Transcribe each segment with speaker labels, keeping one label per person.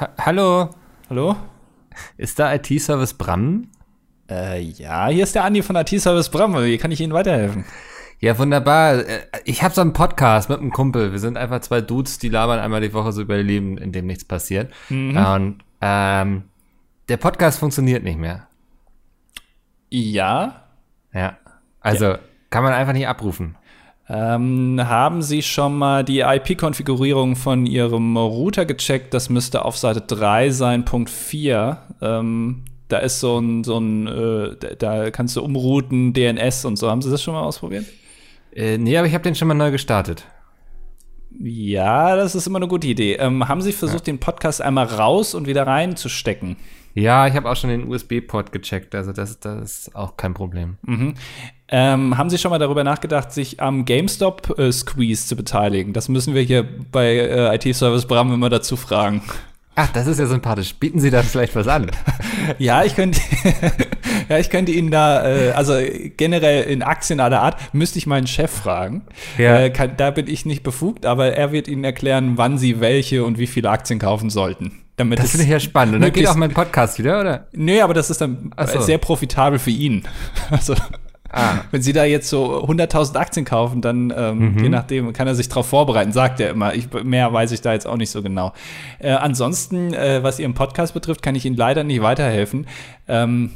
Speaker 1: Ha Hallo,
Speaker 2: Hallo?
Speaker 1: ist da IT-Service Bram?
Speaker 2: Äh, ja, hier ist der Andi von IT-Service Bram. Wie kann ich Ihnen weiterhelfen?
Speaker 1: Ja, wunderbar. Äh, Ich habe so einen Podcast mit einem Kumpel. Wir sind einfach zwei Dudes, die labern einmal die Woche so über ihr Leben, in dem nichts passiert. Und ähm, der Podcast funktioniert nicht mehr.
Speaker 2: Ja.
Speaker 1: Ja. Also kann man einfach nicht abrufen.
Speaker 2: Ähm, haben Sie schon mal die IP-Konfigurierung von Ihrem Router gecheckt? Das müsste auf Seite 3 sein, Punkt 4. Ähm, da ist so ein, so ein äh, da- kannst du umrouten, DNS und so. Haben Sie das schon mal ausprobiert?
Speaker 1: Äh, nee, aber ich habe den schon mal neu gestartet.
Speaker 2: Ja, das ist immer eine gute Idee. Ähm, haben Sie versucht, den Podcast einmal raus und wieder reinzustecken?
Speaker 1: Ja, ich habe auch schon den USB-Port gecheckt. Also das, das ist auch kein Problem.
Speaker 2: Ähm, haben Sie schon mal darüber nachgedacht, sich am GameStop-Squeeze zu beteiligen? Das müssen wir hier bei äh, IT-Service Bram immer dazu fragen.
Speaker 1: Ach, das ist ja sympathisch. Bieten Sie da vielleicht was an?
Speaker 2: Ja, ich könnte, ja, ich könnte Ihnen da, äh, also generell in Aktien aller Art, müsste ich meinen Chef fragen.
Speaker 1: Ja.
Speaker 2: Äh, kann, da bin ich nicht befugt, aber er wird Ihnen erklären, wann Sie welche und wie viele Aktien kaufen sollten. Damit
Speaker 1: Das finde ich ja spannend. Und dann geht auch mein Podcast wieder, oder?
Speaker 2: Nee, aber das ist dann
Speaker 1: so.
Speaker 2: sehr profitabel für ihn. Also,
Speaker 1: Ah.
Speaker 2: wenn Sie da jetzt so 100.000 Aktien kaufen, dann ähm, je nachdem kann er sich darauf vorbereiten, sagt er immer. Ich, mehr weiß ich da jetzt auch nicht so genau. Äh, ansonsten, äh, was Ihren Podcast betrifft, kann ich Ihnen leider nicht weiterhelfen. Ähm,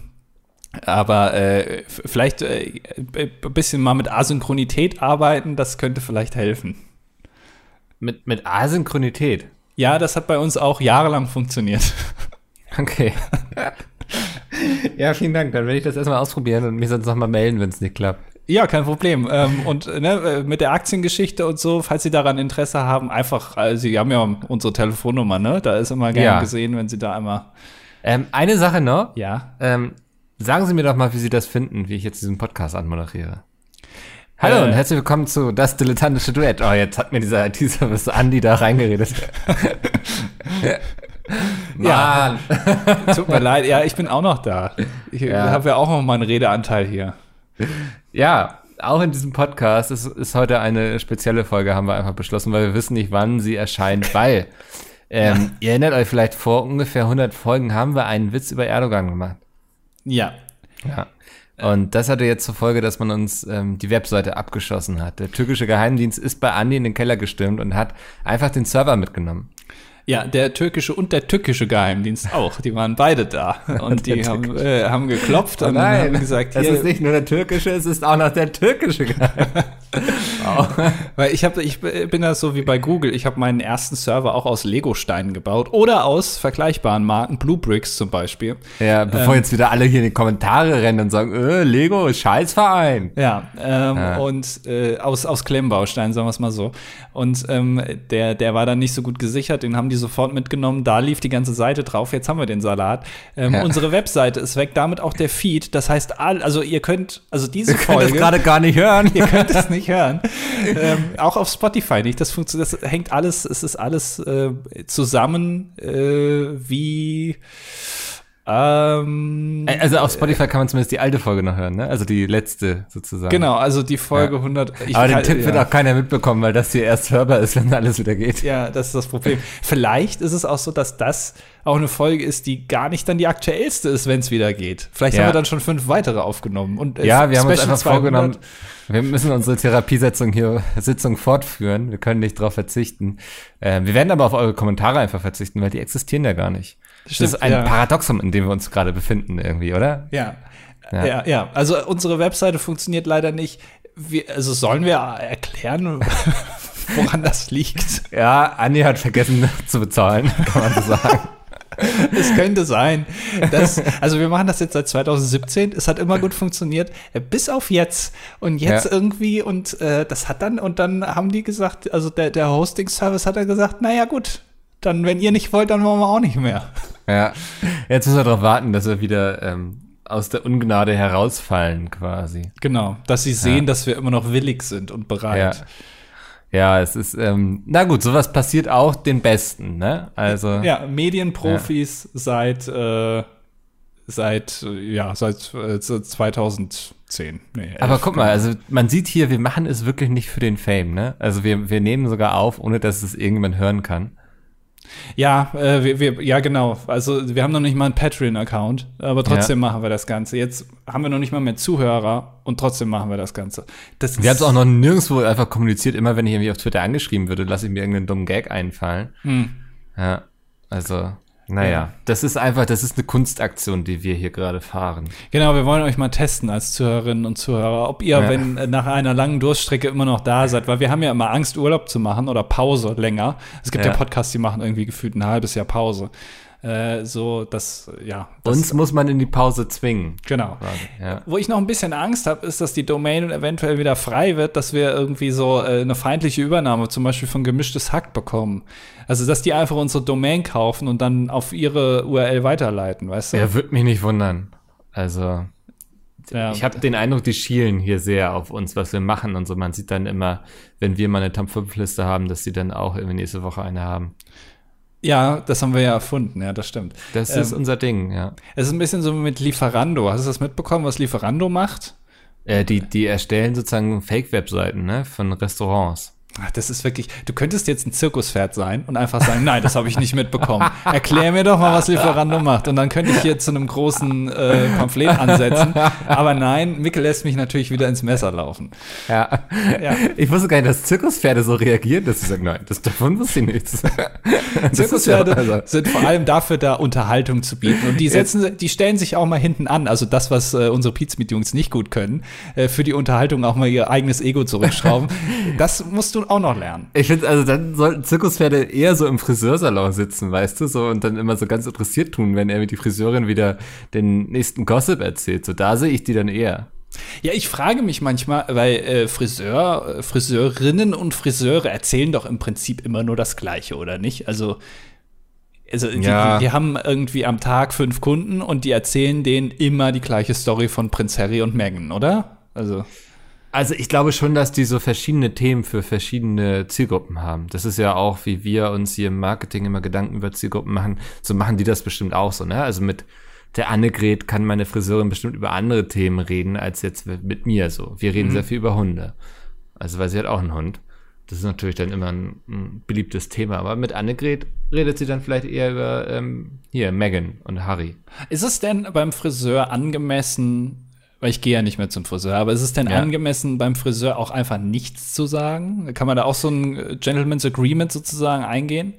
Speaker 2: aber äh, vielleicht äh, ein bisschen mal mit Asynchronität arbeiten, das könnte vielleicht helfen.
Speaker 1: Mit, mit Asynchronität.
Speaker 2: Ja, das hat bei uns auch jahrelang funktioniert.
Speaker 1: Okay. ja, vielen Dank. Dann werde ich das erstmal ausprobieren und mich sonst nochmal melden, wenn es nicht klappt.
Speaker 2: Ja, kein Problem. Ähm, und ne, äh, mit der Aktiengeschichte und so, falls Sie daran Interesse haben, einfach, also Sie haben ja unsere Telefonnummer, ne? Da ist immer gerne
Speaker 1: Ja.
Speaker 2: gesehen, wenn Sie da einmal.
Speaker 1: Ähm, eine Sache noch.
Speaker 2: Ja.
Speaker 1: Ähm, sagen Sie mir doch mal, wie Sie das finden, wie ich jetzt diesen Podcast anmoderiere. Hallo
Speaker 2: Äh.
Speaker 1: und herzlich willkommen zu Das Dilettantische Duett. Oh, jetzt hat mir dieser IT-Service Andi da reingeredet. Mann.
Speaker 2: Tut mir leid, ja, ich bin auch noch da. Ich
Speaker 1: Ja.
Speaker 2: habe ja auch noch mal einen Redeanteil hier.
Speaker 1: Ja, auch in diesem Podcast ist, ist heute eine spezielle Folge, haben wir einfach beschlossen, weil wir wissen nicht, wann sie erscheint, weil ähm, ihr erinnert euch vielleicht, vor ungefähr 100 Folgen haben wir einen Witz über Erdogan gemacht.
Speaker 2: Ja.
Speaker 1: Ja. Und das hatte jetzt zur Folge, dass man uns ähm, die Webseite abgeschossen hat. Der türkische Geheimdienst ist bei Andi in den Keller gestürmt und hat einfach den Server mitgenommen.
Speaker 2: Ja, der türkische und der tückische Geheimdienst auch. Die waren beide da. Und die haben, äh, haben geklopft und haben gesagt,
Speaker 1: es
Speaker 2: hier,
Speaker 1: ist nicht nur der türkische, es ist auch noch der türkische Geheimdienst.
Speaker 2: Weil ich habe, ich bin da so wie bei Google. Ich habe meinen ersten Server auch aus Lego-Steinen gebaut oder aus vergleichbaren Marken, Blue Bricks zum Beispiel.
Speaker 1: Ja, bevor jetzt wieder alle hier in die Kommentare rennen und sagen, äh, Lego, Scheißverein.
Speaker 2: Ja, ähm,
Speaker 1: Ja.
Speaker 2: und äh, aus, aus Klemmbausteinen, sagen wir es mal so. Und ähm, der, der war dann nicht so gut gesichert, den haben die sofort mitgenommen. Da lief die ganze Seite drauf. Jetzt haben wir den Salat. Ähm,
Speaker 1: Ja.
Speaker 2: Unsere Webseite ist weg, damit auch der Feed. Das heißt, all, also ihr könnt, also diese
Speaker 1: Ihr könnt
Speaker 2: Folge.
Speaker 1: gerade gar nicht hören.
Speaker 2: Ihr könnt es nicht hören. ähm, auch auf Spotify nicht. Das funktioniert, das hängt alles, es ist alles äh, zusammen äh, wie ähm,
Speaker 1: Also auf Spotify kann man zumindest die alte Folge noch hören, ne? Also die letzte sozusagen.
Speaker 2: genau, also die Folge
Speaker 1: Ja.
Speaker 2: 100. ich
Speaker 1: Aber den
Speaker 2: kann-
Speaker 1: Tipp wird
Speaker 2: ja.
Speaker 1: auch keiner mitbekommen, weil das hier erst hörbar ist, wenn alles wieder geht.
Speaker 2: Ja, das ist das Problem. Vielleicht ist es auch so, dass das auch eine Folge ist, die gar nicht dann die aktuellste ist, wenn es wieder geht. Vielleicht
Speaker 1: Ja.
Speaker 2: haben wir dann schon fünf weitere aufgenommen. Und äh,
Speaker 1: Ja, wir haben uns
Speaker 2: Special
Speaker 1: einfach vorgenommen,
Speaker 2: 200
Speaker 1: wir müssen unsere Therapiesetzung hier, Sitzung fortführen. Wir können nicht darauf verzichten. Ähm, wir werden aber auf eure Kommentare einfach verzichten, weil die existieren ja gar nicht.
Speaker 2: Stimmt,
Speaker 1: das ist ein
Speaker 2: ja.
Speaker 1: Paradoxum, in dem wir uns gerade befinden irgendwie, oder?
Speaker 2: Ja.
Speaker 1: Ja.
Speaker 2: ja. Ja, Also unsere Webseite funktioniert leider nicht. Wir, also sollen wir erklären, woran das liegt?
Speaker 1: Ja, Andi hat vergessen zu bezahlen, kann man so sagen.
Speaker 2: Es könnte sein, dass, also wir machen das jetzt seit 2017, es hat immer gut funktioniert, äh, bis auf jetzt. Und jetzt
Speaker 1: Ja.
Speaker 2: irgendwie, und äh, das hat dann, und dann haben die gesagt, also der, der Hosting-Service hat dann gesagt, naja gut, dann, wenn ihr nicht wollt, dann wollen wir auch nicht mehr.
Speaker 1: Ja, jetzt müssen wir darauf warten, dass wir wieder ähm, aus der Ungnade herausfallen quasi.
Speaker 2: Genau, dass sie sehen,
Speaker 1: Ja.
Speaker 2: dass wir immer noch willig sind und bereit.
Speaker 1: Ja. Ja, es ist, ähm, na gut, sowas passiert auch den Besten, ne? Also,
Speaker 2: Ja, Medienprofis seit, äh, seit, äh, ja, seit äh, 2010. Nee,
Speaker 1: aber guck mal, also man sieht hier, wir machen es wirklich nicht für den Fame, ne? Also wir, wir nehmen sogar auf, ohne dass es irgendjemand hören kann.
Speaker 2: Ja, äh, wir, wir, ja, genau. Also wir haben noch nicht mal einen Patreon-Account, aber trotzdem ja. machen wir das Ganze. Jetzt haben wir noch nicht mal mehr Zuhörer und trotzdem machen wir das Ganze.
Speaker 1: Das wir haben es auch noch nirgendwo einfach kommuniziert. Immer wenn ich irgendwie auf Twitter angeschrieben würde, lasse ich mir irgendeinen dummen Gag einfallen. Hm. Ja, also naja, ja. das ist einfach, das ist eine Kunstaktion, die wir hier gerade fahren.
Speaker 2: Genau, wir wollen euch mal testen als Zuhörerinnen und Zuhörer, ob ihr, ja. wenn nach einer langen Durststrecke immer noch da seid, weil wir haben ja immer Angst, Urlaub zu machen oder Pause länger. Es gibt ja, ja Podcasts, die machen irgendwie gefühlt ein halbes Jahr Pause. Äh, so, dass, ja. Das,
Speaker 1: Uns muss man in die Pause zwingen.
Speaker 2: Genau. Ja. Wo ich noch ein bisschen Angst habe, ist, dass die Domain eventuell wieder frei wird, dass wir irgendwie so äh, eine feindliche Übernahme, zum Beispiel von gemischtes Hack bekommen. Also, dass die einfach unsere Domain kaufen und dann auf ihre URL weiterleiten, weißt du?
Speaker 1: Ja, würde mich nicht wundern. Also. Ja. Ich habe den Eindruck, die schielen hier sehr auf uns, was wir machen und so. Man sieht dann immer, wenn wir mal eine Top 5 Liste haben, dass sie dann auch irgendwie nächste Woche eine haben.
Speaker 2: Ja, das haben wir ja erfunden, ja, das stimmt.
Speaker 1: Das ähm, ist unser Ding, ja.
Speaker 2: Es ist ein bisschen so mit Lieferando. Hast du das mitbekommen, was Lieferando macht?
Speaker 1: Äh, die, die erstellen sozusagen Fake-Webseiten, ne, von Restaurants.
Speaker 2: Ach, das ist wirklich, du könntest jetzt ein Zirkuspferd sein und einfach sagen, nein, das habe ich nicht mitbekommen. Erklär mir doch mal, was Lieferando macht. Und dann könnte ich hier zu einem großen äh, Pamphlet ansetzen. Aber nein, Mikkel lässt mich natürlich wieder ins Messer laufen.
Speaker 1: Ja. ja. Ich wusste gar nicht, dass Zirkuspferde so reagieren, dass sie sagen, nein, das, davon wusste ich nichts.
Speaker 2: Zirkuspferde ja, also. sind vor allem dafür da, Unterhaltung zu bieten. Und die setzen, die stellen sich auch mal hinten an. Also das, was äh, unsere Pizmeet-Jungs nicht gut können, äh, für die Unterhaltung auch mal ihr eigenes Ego zurückschrauben. Das musst du auch noch lernen.
Speaker 1: Ich finde, also dann sollten Zirkuspferde eher so im Friseursalon sitzen, weißt du, so und dann immer so ganz interessiert tun, wenn er mit die Friseurin wieder den nächsten Gossip erzählt. So, da sehe ich die dann eher.
Speaker 2: Ja, ich frage mich manchmal, weil äh, Friseur, Friseurinnen und Friseure erzählen doch im Prinzip immer nur das Gleiche, oder nicht? Also, also die, ja. die, die, haben irgendwie am Tag fünf Kunden und die erzählen denen immer die gleiche Story von Prinz Harry und Meghan, oder? Also.
Speaker 1: Also ich glaube schon, dass die so verschiedene Themen für verschiedene Zielgruppen haben. Das ist ja auch, wie wir uns hier im Marketing immer Gedanken über Zielgruppen machen. So machen die das bestimmt auch so, ne? Also mit der Annegret kann meine Friseurin bestimmt über andere Themen reden, als jetzt mit mir so. Wir reden mhm. sehr viel über Hunde. Also weil sie hat auch einen Hund. Das ist natürlich dann immer ein, ein beliebtes Thema. Aber mit Annegret redet sie dann vielleicht eher über ähm, hier Megan und Harry.
Speaker 2: Ist es denn beim Friseur angemessen, weil ich gehe ja nicht mehr zum Friseur. Aber ist es denn ja. angemessen, beim Friseur auch einfach nichts zu sagen? Kann man da auch so ein äh, Gentleman's Agreement sozusagen eingehen?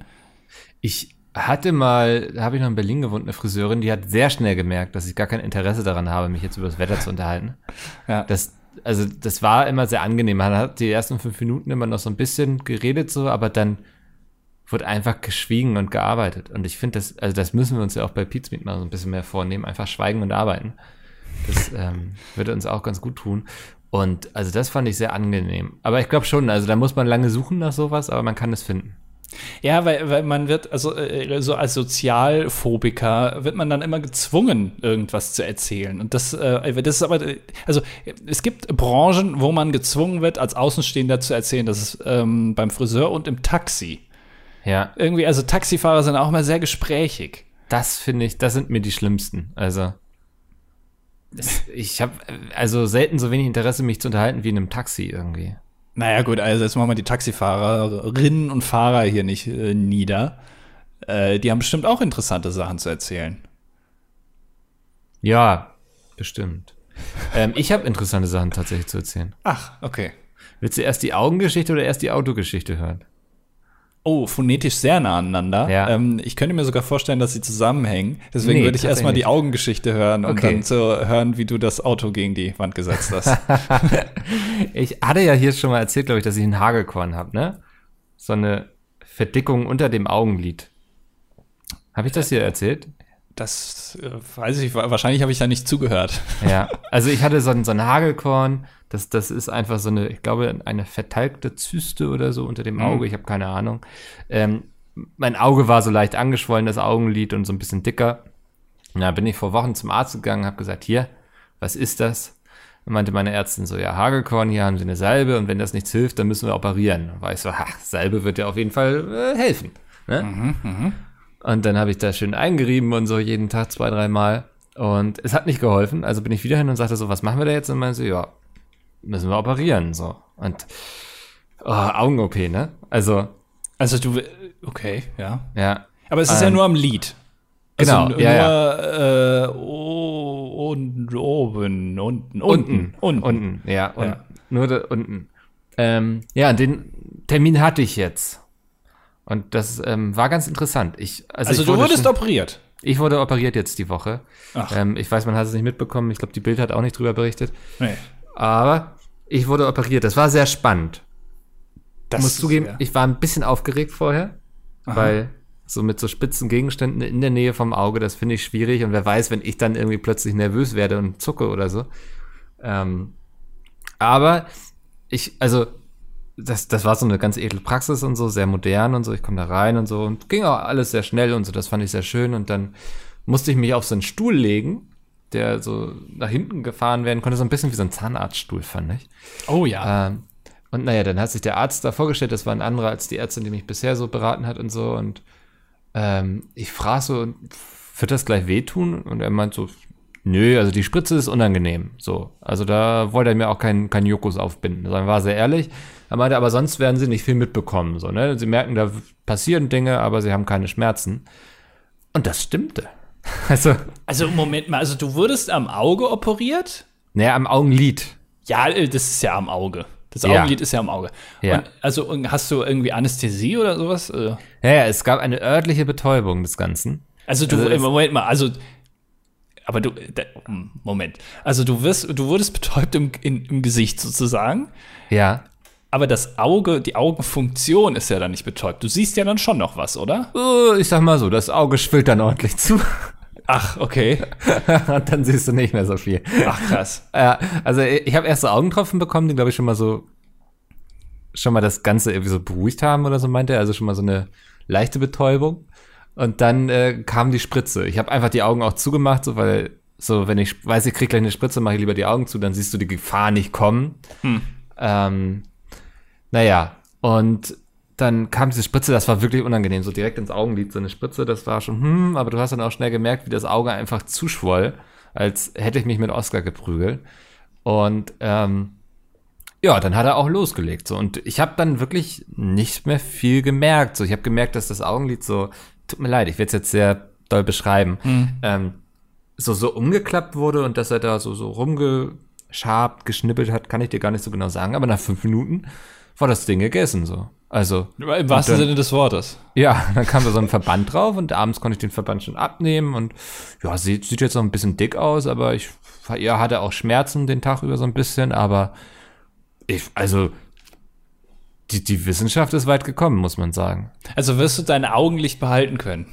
Speaker 1: Ich hatte mal, da habe ich noch in Berlin gewohnt, eine Friseurin, die hat sehr schnell gemerkt, dass ich gar kein Interesse daran habe, mich jetzt über das Wetter zu unterhalten. Ja. Das, also das war immer sehr angenehm. Man hat die ersten fünf Minuten immer noch so ein bisschen geredet so, aber dann wurde einfach geschwiegen und gearbeitet. Und ich finde das, also das müssen wir uns ja auch bei Pizmeet mal so ein bisschen mehr vornehmen, einfach schweigen und arbeiten. Das ähm, würde uns auch ganz gut tun. Und also das fand ich sehr angenehm. Aber ich glaube schon, also da muss man lange suchen nach sowas, aber man kann es finden.
Speaker 2: Ja, weil, weil man wird, also äh, so als Sozialphobiker wird man dann immer gezwungen, irgendwas zu erzählen. Und das, äh, das ist aber, also es gibt Branchen, wo man gezwungen wird, als Außenstehender zu erzählen. Das ist ähm, beim Friseur und im Taxi. Ja. Irgendwie, also Taxifahrer sind auch immer sehr gesprächig.
Speaker 1: Das finde ich, das sind mir die schlimmsten. Also ich habe also selten so wenig Interesse, mich zu unterhalten wie in einem Taxi irgendwie.
Speaker 2: Naja, gut, also jetzt machen wir die Taxifahrerinnen und Fahrer hier nicht äh, nieder. Äh, die haben bestimmt auch interessante Sachen zu erzählen.
Speaker 1: Ja, bestimmt. ähm, ich habe interessante Sachen tatsächlich zu erzählen.
Speaker 2: Ach, okay.
Speaker 1: Willst du erst die Augengeschichte oder erst die Autogeschichte hören?
Speaker 2: Oh, phonetisch sehr nah aneinander. Ja. Ähm, ich könnte mir sogar vorstellen, dass sie zusammenhängen. Deswegen nee, würde ich erstmal die Augengeschichte hören und okay. dann zu hören, wie du das Auto gegen die Wand gesetzt hast.
Speaker 1: ich hatte ja hier schon mal erzählt, glaube ich, dass ich einen Hagelkorn habe, ne? So eine Verdickung unter dem Augenlid. Habe ich das hier erzählt?
Speaker 2: Das äh, weiß ich, wahrscheinlich habe ich da nicht zugehört.
Speaker 1: Ja, also ich hatte so ein, so ein Hagelkorn, das, das ist einfach so eine, ich glaube, eine vertalgte Zyste oder so unter dem mhm. Auge, mhm. ich habe keine Ahnung. Ähm, mein Auge war so leicht angeschwollen, das Augenlid und so ein bisschen dicker. Und da bin ich vor Wochen zum Arzt gegangen, habe gesagt, hier, was ist das? Und meinte meine Ärztin so, ja, Hagelkorn, hier haben sie eine Salbe und wenn das nichts hilft, dann müssen wir operieren. Da war ich so, ha, Salbe wird ja auf jeden Fall äh, helfen. Ne? Mhm, mh. Und dann habe ich da schön eingerieben und so jeden Tag zwei, dreimal. Und es hat nicht geholfen. Also bin ich wieder hin und sagte so, was machen wir da jetzt? Und meinte so, ja, müssen wir operieren. So. Und oh, Augen-OP, ne? Also.
Speaker 2: Also du, Okay, ja.
Speaker 1: Ja.
Speaker 2: Aber es ist
Speaker 1: Ähm,
Speaker 2: ja nur am Lied.
Speaker 1: genau,
Speaker 2: nur,
Speaker 1: ja,
Speaker 2: Äh, oh, und oben, unten, unten,
Speaker 1: Unten.
Speaker 2: unten.
Speaker 1: Unten, ja. Und
Speaker 2: Ja.
Speaker 1: Nur unten. Ähm, ja, den Termin hatte ich jetzt. Und das ähm, war ganz interessant. Ich, also
Speaker 2: Also
Speaker 1: ich
Speaker 2: du
Speaker 1: wurde
Speaker 2: wurdest
Speaker 1: schon-
Speaker 2: operiert.
Speaker 1: Ich wurde operiert jetzt die Woche.
Speaker 2: Ach.
Speaker 1: Ähm, ich weiß, man hat es nicht mitbekommen. Ich glaube, die Bild hat auch nicht drüber berichtet.
Speaker 2: Nee.
Speaker 1: Aber ich wurde operiert. Das war sehr spannend.
Speaker 2: Das
Speaker 1: Ich muss zugeben,
Speaker 2: ja-
Speaker 1: ich war ein bisschen aufgeregt vorher, weil so mit so spitzen Gegenständen in der Nähe vom Auge, das finde ich schwierig. Und wer weiß, wenn ich dann irgendwie plötzlich nervös werde und zucke oder so. Ähm, aber ich, also, das, das war so eine ganz edle Praxis und so, sehr modern und so. Ich komme da rein und so und ging auch alles sehr schnell und so. Das fand ich sehr schön. Und dann musste ich mich auf so einen Stuhl legen, der so nach hinten gefahren werden konnte. So ein bisschen wie so ein Zahnarztstuhl, fand ich.
Speaker 2: Oh ja.
Speaker 1: Ähm, und naja, dann hat sich der Arzt da vorgestellt, das war ein anderer als die Ärztin, die mich bisher so beraten hat und so. Und ähm, ich frage so, wird das gleich wehtun? Und er meint so, nö, also die Spritze ist unangenehm. So, also da wollte er mir auch keinen kein Jokus aufbinden. Also er war sehr ehrlich. Er meinte, aber sonst werden sie nicht viel mitbekommen. So, ne? Sie merken, da passieren Dinge, aber sie haben keine Schmerzen. Und das stimmte. Also,
Speaker 2: Also Moment mal, also du wurdest am Auge operiert?
Speaker 1: naja, am Augenlid.
Speaker 2: Ja, äh, das ist ja am Auge. Das
Speaker 1: Ja.
Speaker 2: Augenlid ist ja am Auge.
Speaker 1: Ja.
Speaker 2: Und also hast du irgendwie Anästhesie oder sowas? Äh,
Speaker 1: Ja, ja, es gab eine örtliche Betäubung des Ganzen.
Speaker 2: Also du,
Speaker 1: Also
Speaker 2: äh, Moment mal, also, aber du, da, Moment, also du wirst, du wurdest betäubt im, in, im Gesicht sozusagen,
Speaker 1: Ja.
Speaker 2: Aber das Auge, die Augenfunktion ist ja dann nicht betäubt. Du siehst ja dann schon noch was, oder?
Speaker 1: Äh, Ich sag mal so, das Auge schwillt dann ordentlich zu
Speaker 2: Ach, okay.
Speaker 1: und dann siehst du nicht mehr so viel.
Speaker 2: Ach, krass.
Speaker 1: Äh, also ich habe erst so Augentropfen bekommen, die glaube ich schon mal so schon mal das Ganze irgendwie so beruhigt haben oder so meinte er, also schon mal so eine leichte Betäubung. Und dann äh, kam die Spritze. Ich habe einfach die Augen auch zugemacht, so weil so wenn ich weiß, ich krieg gleich eine Spritze, mache ich lieber die Augen zu, dann siehst du die Gefahr nicht kommen. Ähm, naja, und dann kam diese Spritze, das war wirklich unangenehm, so direkt ins Augenlid, so eine Spritze, das war schon, hm, aber du hast dann auch schnell gemerkt, wie das Auge einfach zuschwoll, als hätte ich mich mit Oscar geprügelt. Und ähm, ja, dann hat er auch losgelegt. So. Und ich habe dann wirklich nicht mehr viel gemerkt. So, ich habe gemerkt, dass das Augenlid so, tut mir leid, ich werde es jetzt sehr doll beschreiben, ähm, so, so umgeklappt wurde und dass er da so, so rumgeschabt, geschnippelt hat, kann ich dir gar nicht so genau sagen. Aber nach fünf Minuten war das Ding gegessen. So. Also,
Speaker 2: Im wahrsten
Speaker 1: dann-
Speaker 2: Sinne des Wortes.
Speaker 1: ja, dann kam da so ein Verband drauf und abends konnte ich den Verband schon abnehmen und ja, sieht, sieht jetzt noch ein bisschen dick aus, aber ich ja, hatte auch Schmerzen den Tag über so ein bisschen, aber ich, also, die, die Wissenschaft ist weit gekommen, muss man sagen.
Speaker 2: Also wirst du dein Augenlicht behalten können.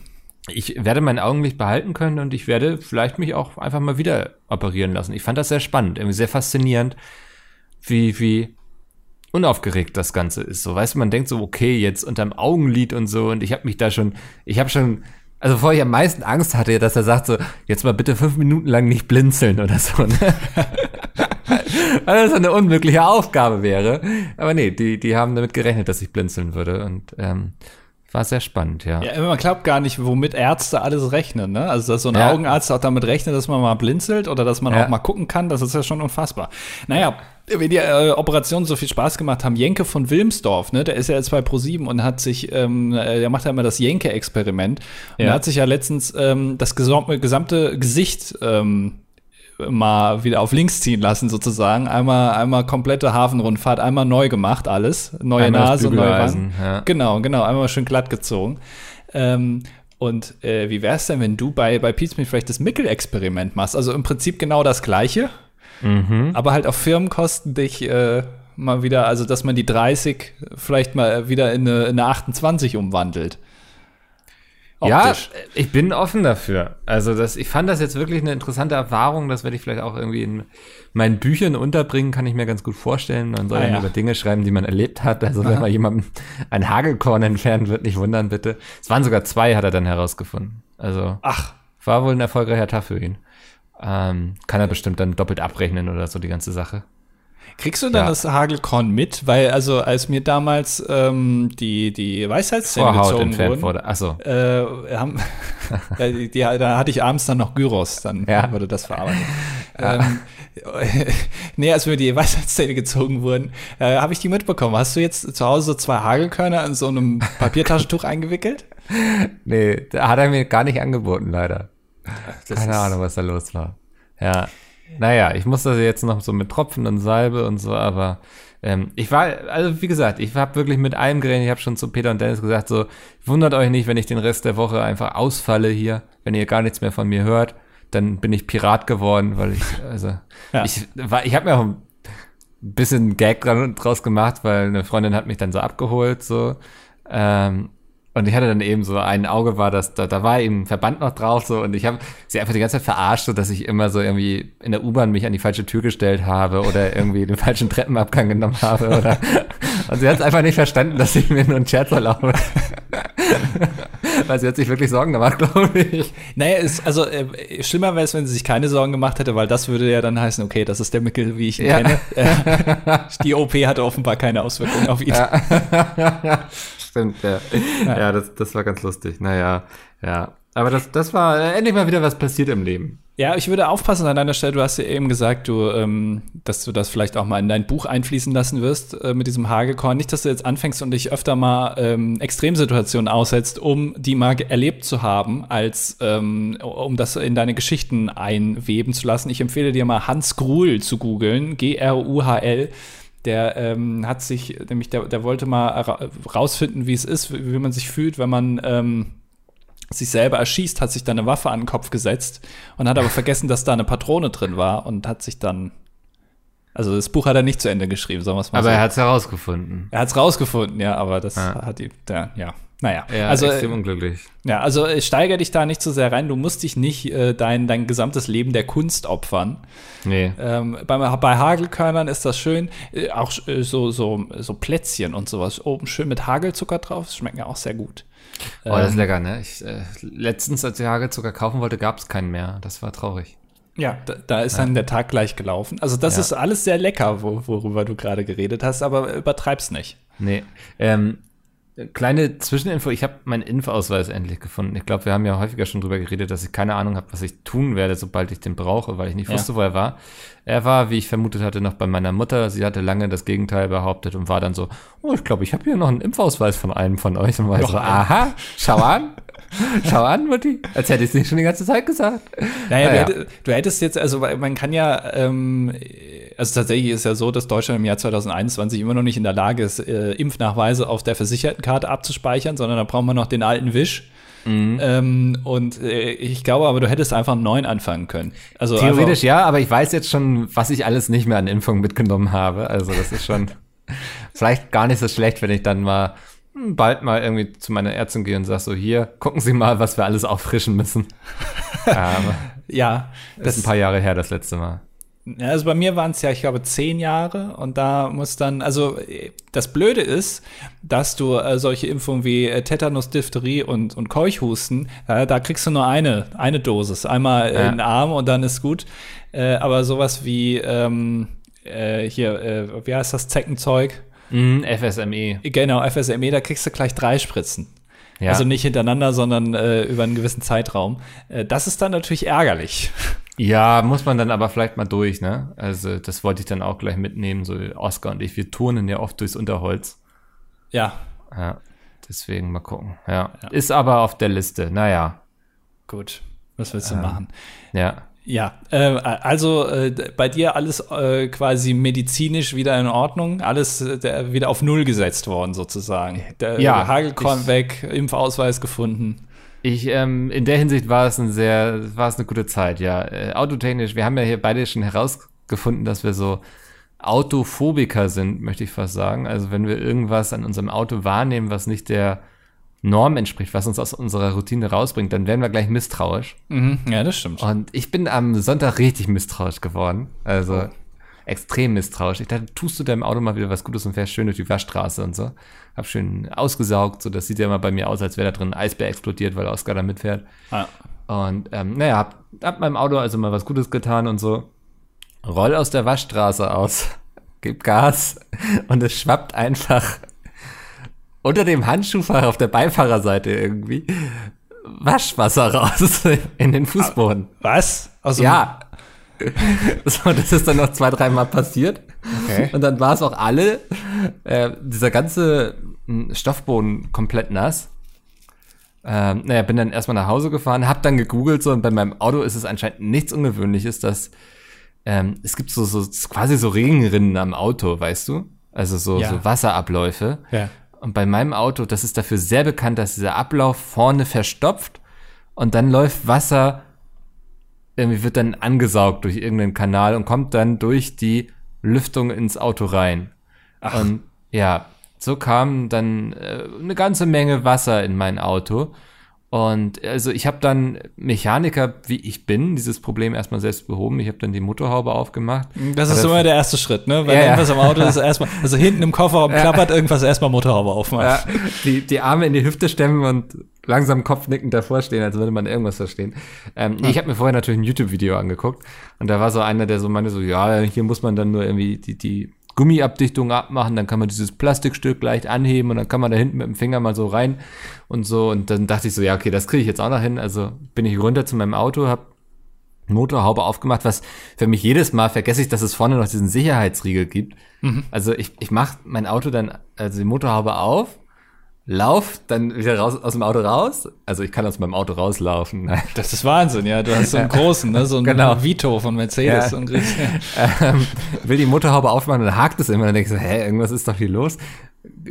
Speaker 1: Ich werde mein Augenlicht behalten können und ich werde vielleicht mich auch einfach mal wieder operieren lassen. Ich fand das sehr spannend, irgendwie sehr faszinierend, wie, wie unaufgeregt das Ganze ist. So, weißt du, man denkt so, okay, jetzt unterm Augenlid und so und ich habe mich da schon, ich habe schon, also bevor ich am meisten Angst hatte, dass er sagt so, jetzt mal bitte fünf Minuten lang nicht blinzeln oder so. Ne? Weil das eine unmögliche Aufgabe wäre. Aber nee, die, die haben damit gerechnet, dass ich blinzeln würde und ähm, war sehr spannend, ja.
Speaker 2: Ja, man glaubt gar nicht, womit Ärzte alles rechnen, ne? Also, dass so ein
Speaker 1: Ja.
Speaker 2: Augenarzt auch damit rechnet, dass man mal blinzelt oder dass man
Speaker 1: Ja.
Speaker 2: auch mal gucken kann, das ist ja schon unfassbar. Naja, wenn die äh, Operationen so viel Spaß gemacht haben, Jenke von Wilmsdorf, ne, der ist ja jetzt bei ProSieben und hat sich, ähm, äh, der macht ja immer das Jenke-Experiment. Und
Speaker 1: Ja.
Speaker 2: er hat sich ja letztens ähm, das gesamte, gesamte Gesicht ähm, mal wieder auf links ziehen lassen, sozusagen. Einmal, einmal komplette Hafenrundfahrt, einmal neu gemacht, alles. Neue
Speaker 1: Einmal
Speaker 2: Nase, neue Wangen.
Speaker 1: ja.
Speaker 2: Genau, genau, einmal schön glatt gezogen. Ähm, und äh, wie wär's denn, wenn du bei, bei Pizza vielleicht das Mickel-Experiment machst? Also im Prinzip genau das Gleiche,
Speaker 1: Mhm.
Speaker 2: aber halt auf Firmenkosten dich äh, mal wieder, also dass man die 30 vielleicht mal wieder in eine, in eine 28 umwandelt.
Speaker 1: Ja,
Speaker 2: Optisch.
Speaker 1: ich bin offen dafür. Also das, ich fand das jetzt wirklich eine interessante Erfahrung. Das werde ich vielleicht auch irgendwie in meinen Büchern unterbringen, kann ich mir ganz gut vorstellen. Man soll
Speaker 2: Ah, ja.
Speaker 1: über Dinge schreiben, die man erlebt hat. Also wenn mal jemandem ein Hagelkorn entfernt wird, nicht wundern bitte. Es waren sogar zwei, hat er dann herausgefunden. Also
Speaker 2: Ach,
Speaker 1: war wohl ein erfolgreicher Tag für ihn. Ähm, kann er bestimmt dann doppelt abrechnen oder so die ganze Sache.
Speaker 2: Kriegst du dann
Speaker 1: Ja.
Speaker 2: das Hagelkorn mit? Weil, also, als mir damals ähm, die, die Weisheitszähne gezogen wurden,
Speaker 1: wurde. Achso.
Speaker 2: äh, haben, ja, die, die, da hatte ich abends dann noch Gyros, dann
Speaker 1: Ja.
Speaker 2: wurde das verarbeitet. Ähm, nee, als mir die Weisheitszähne gezogen wurden, äh, habe ich die mitbekommen. Hast du jetzt zu Hause so zwei Hagelkörner in so einem Papiertaschentuch eingewickelt?
Speaker 1: Nee, da hat er mir gar nicht angeboten, leider.
Speaker 2: Das
Speaker 1: Keine Ahnung, was da los war. Ja. Naja, ich muss das jetzt noch so mit Tropfen und Salbe und so, aber ähm, ich war, also wie gesagt, ich habe wirklich mit allem geredet. Ich habe schon zu Peter und Dennis gesagt, so, wundert euch nicht, wenn ich den Rest der Woche einfach ausfalle hier, wenn ihr gar nichts mehr von mir hört, dann bin ich Pirat geworden, weil ich, also,
Speaker 2: Ja.
Speaker 1: ich war, ich habe mir auch ein bisschen Gag dran- draus gemacht, weil eine Freundin hat mich dann so abgeholt, so, ähm, und ich hatte dann eben so ein Auge war das, da, da war eben ein Verband noch drauf so und ich habe sie einfach die ganze Zeit verarscht, so dass ich immer so irgendwie in der U-Bahn mich an die falsche Tür gestellt habe oder irgendwie den falschen Treppenabgang genommen habe oder und sie hat es einfach nicht verstanden, dass ich mir nur einen Scherz erlaube. Weil sie hat sich wirklich Sorgen gemacht, glaube ich.
Speaker 2: Naja, ist, also äh, schlimmer wäre es, wenn sie sich keine Sorgen gemacht hätte, weil das würde ja dann heißen, okay, das ist der Mickel, wie ich ihn
Speaker 1: Ja.
Speaker 2: kenne. Äh, die OP hatte offenbar keine Auswirkungen auf ihn.
Speaker 1: Stimmt, ja. Ja, das, das war ganz lustig. Naja, ja. Aber das, das war äh, endlich mal wieder was passiert im Leben.
Speaker 2: Ja, ich würde aufpassen an deiner Stelle. Du hast ja eben gesagt, du, ähm, dass du das vielleicht auch mal in dein Buch einfließen lassen wirst äh, mit diesem Hagelkorn. Nicht, dass du jetzt anfängst und dich öfter mal ähm, Extremsituationen aussetzt, um die mal erlebt zu haben, als ähm, um das in deine Geschichten einweben zu lassen. Ich empfehle dir mal Hans Gruhl zu googeln, G-R-U-H-L. Der ähm, hat sich, nämlich der, der wollte mal ra- rausfinden, wie es ist, wie, wie man sich fühlt, wenn man ähm, sich selber erschießt, hat sich dann eine Waffe an den Kopf gesetzt und hat aber vergessen, dass da eine Patrone drin war und hat sich dann. Also das Buch hat er nicht zu Ende geschrieben, sagen wir es mal
Speaker 1: Aber
Speaker 2: so.
Speaker 1: er hat es herausgefunden.
Speaker 2: er hat es rausgefunden, ja, aber das
Speaker 1: Ja.
Speaker 2: hat die, der, ja. Naja,
Speaker 1: Ja,
Speaker 2: also,
Speaker 1: extrem
Speaker 2: äh,
Speaker 1: unglücklich.
Speaker 2: ja, also äh, steiger dich da nicht zu sehr rein. Du musst dich nicht äh, dein, dein gesamtes Leben der Kunst opfern.
Speaker 1: Nee.
Speaker 2: Ähm, bei, bei Hagelkörnern ist das schön. Äh, auch äh, so, so, so Plätzchen und sowas. Oben schön mit Hagelzucker drauf. Schmecken ja auch sehr gut.
Speaker 1: Oh, das ist
Speaker 2: Ähm,
Speaker 1: lecker, ne? Ich, äh, letztens, als ich Hagelzucker kaufen wollte, gab es keinen mehr. Das war traurig.
Speaker 2: Ja, da, da ist dann der Tag gleich gelaufen. Also das
Speaker 1: Ja.
Speaker 2: ist alles sehr lecker, wo, worüber du gerade geredet hast, aber übertreib's nicht.
Speaker 1: Nee. Ähm, kleine Zwischeninfo, ich habe meinen Impfausweis endlich gefunden. Ich glaube, wir haben ja häufiger schon drüber geredet, dass ich keine Ahnung habe, was ich tun werde, sobald ich den brauche, weil ich nicht
Speaker 2: Ja.
Speaker 1: wusste, wo er war. Er war, wie ich vermutet hatte, noch bei meiner Mutter. Sie hatte lange das Gegenteil behauptet und war dann so, oh, ich glaube, ich habe hier noch einen Impfausweis von einem von euch. Und war
Speaker 2: Noch
Speaker 1: so, aha, schau an. Schau an, Mutti. Als hätte ich es nicht schon die ganze Zeit gesagt.
Speaker 2: Naja,
Speaker 1: Naja.
Speaker 2: Du, hättest, du hättest jetzt, also man kann ja, ähm, also tatsächlich ist ja so, dass Deutschland im Jahr 2021 immer noch nicht in der Lage ist, äh, Impfnachweise auf der Versichertenkarte abzuspeichern, sondern da braucht man noch den alten Wisch.
Speaker 1: Mhm.
Speaker 2: Ähm, und äh, ich glaube aber, du hättest einfach einen neuen anfangen können. Also
Speaker 1: Theoretisch ja, aber ich weiß jetzt schon, was ich alles nicht mehr an Impfungen mitgenommen habe. Also das ist schon vielleicht gar nicht so schlecht, wenn ich dann mal hm, bald mal irgendwie zu meiner Ärztin gehe und sage so, hier, gucken Sie mal, was wir alles auffrischen müssen. aber
Speaker 2: ja,
Speaker 1: das ist ein paar Jahre her, das letzte Mal.
Speaker 2: Ja, also bei mir waren es ja, ich glaube, zehn Jahre und da muss dann, also das Blöde ist, dass du äh, solche Impfungen wie äh, Tetanus, Diphtherie und, und Keuchhusten, äh, da kriegst du nur eine, eine Dosis, einmal
Speaker 1: Ja.
Speaker 2: in den Arm und dann ist gut. Äh, aber sowas wie ähm, äh, hier, äh, wie heißt das Zeckenzeug?
Speaker 1: Mhm, FSME.
Speaker 2: Genau, FSME, da kriegst du gleich drei Spritzen.
Speaker 1: Ja.
Speaker 2: Also nicht hintereinander, sondern über einen gewissen Zeitraum. Das ist dann natürlich ärgerlich.
Speaker 1: Ja, muss man dann aber vielleicht mal durch, ne? Also das wollte ich dann auch gleich mitnehmen. So Oscar und ich, wir turnen ja oft durchs Unterholz.
Speaker 2: Ja,
Speaker 1: Ja, deswegen mal gucken. Ja. Ist aber auf der Liste. Naja,
Speaker 2: gut. Was willst du
Speaker 1: Ähm.
Speaker 2: machen?
Speaker 1: ja.
Speaker 2: Ja, äh, also äh, bei dir alles äh, quasi medizinisch wieder in Ordnung, alles äh, der, wieder auf Null gesetzt worden sozusagen. Der
Speaker 1: Ja,
Speaker 2: Hagelkorn weg, Impfausweis gefunden.
Speaker 1: Ich, ähm, in der Hinsicht war es ein sehr, war es eine gute Zeit, ja. Äh, autotechnisch, wir haben ja hier beide schon herausgefunden, dass wir so Autophobiker sind, möchte ich fast sagen. Also wenn wir irgendwas an unserem Auto wahrnehmen, was nicht der Norm entspricht, was uns aus unserer Routine rausbringt, dann werden wir gleich misstrauisch.
Speaker 2: Mhm, ja, das stimmt.
Speaker 1: Und ich bin am Sonntag richtig misstrauisch geworden. Also extrem misstrauisch. Ich dachte, tust du deinem Auto mal wieder was Gutes und fährst schön durch die Waschstraße und so. Hab schön ausgesaugt, so das sieht ja immer bei mir aus, als wäre da drin ein Eisbär explodiert, weil Oscar da mitfährt.
Speaker 2: Ah,
Speaker 1: Und ähm, naja, hab, hab meinem Auto also mal was Gutes getan und so. Roll aus der Waschstraße aus, gib Gas und es schwappt einfach unter dem Handschuhfach auf der Beifahrerseite irgendwie Waschwasser raus in den Fußboden.
Speaker 2: was? Also,
Speaker 1: Ja, So, das ist dann noch zwei, dreimal passiert.
Speaker 2: Okay.
Speaker 1: Und dann war es auch alle, äh, dieser ganze mh, Stoffboden komplett nass. Ähm, naja, bin dann erstmal nach Hause gefahren, hab dann gegoogelt so und bei meinem Auto ist es anscheinend nichts Ungewöhnliches, dass ähm, es gibt so, so quasi so Regenrinnen am Auto, weißt du? Also so,
Speaker 2: Ja.
Speaker 1: so Wasserabläufe.
Speaker 2: Ja.
Speaker 1: Und bei meinem Auto, das ist dafür sehr bekannt, dass dieser Ablauf vorne verstopft und dann läuft Wasser, irgendwie wird dann angesaugt durch irgendeinen Kanal und kommt dann durch die Lüftung ins Auto rein. Und ja, so kam dann äh, eine ganze Menge Wasser in mein Auto. Und also ich habe dann Mechaniker, wie ich bin, dieses Problem erstmal selbst behoben. Ich habe dann die Motorhaube aufgemacht.
Speaker 2: Das ist
Speaker 1: er-
Speaker 2: immer der erste Schritt, ne? Wenn
Speaker 1: Ja, ja.
Speaker 2: irgendwas am Auto ist, erstmal, also hinten im Kofferraum klappert irgendwas, erstmal Motorhaube aufmachen.
Speaker 1: Ja, die, die Arme in die Hüfte stemmen und langsam kopfnickend davor stehen, als würde man irgendwas verstehen. Ähm, Ich habe mir vorher natürlich ein YouTube-Video angeguckt und da war so einer, der so meinte, so, ja, hier muss man dann nur irgendwie die, die Gummiabdichtung abmachen, dann kann man dieses Plastikstück leicht anheben und dann kann man da hinten mit dem Finger mal so rein und so. Und dann dachte ich so, ja, okay, das kriege ich jetzt auch noch hin. Also bin ich runter zu meinem Auto, habe Motorhaube aufgemacht, was für mich jedes Mal vergesse ich, dass es vorne noch diesen Sicherheitsriegel gibt. Also ich, ich mache mein Auto dann, also die Motorhaube auf, lauf dann wieder raus aus dem Auto raus. Also ich kann aus meinem Auto rauslaufen. Nein.
Speaker 2: Das ist Wahnsinn, ja. Du hast so einen großen, ne? so einen
Speaker 1: Genau.
Speaker 2: Vito von Mercedes.
Speaker 1: Ja.
Speaker 2: Und kriegst,
Speaker 1: ähm, will die Motorhaube aufmachen und dann hakt es immer. Dann ich so, hä, irgendwas ist doch hier los.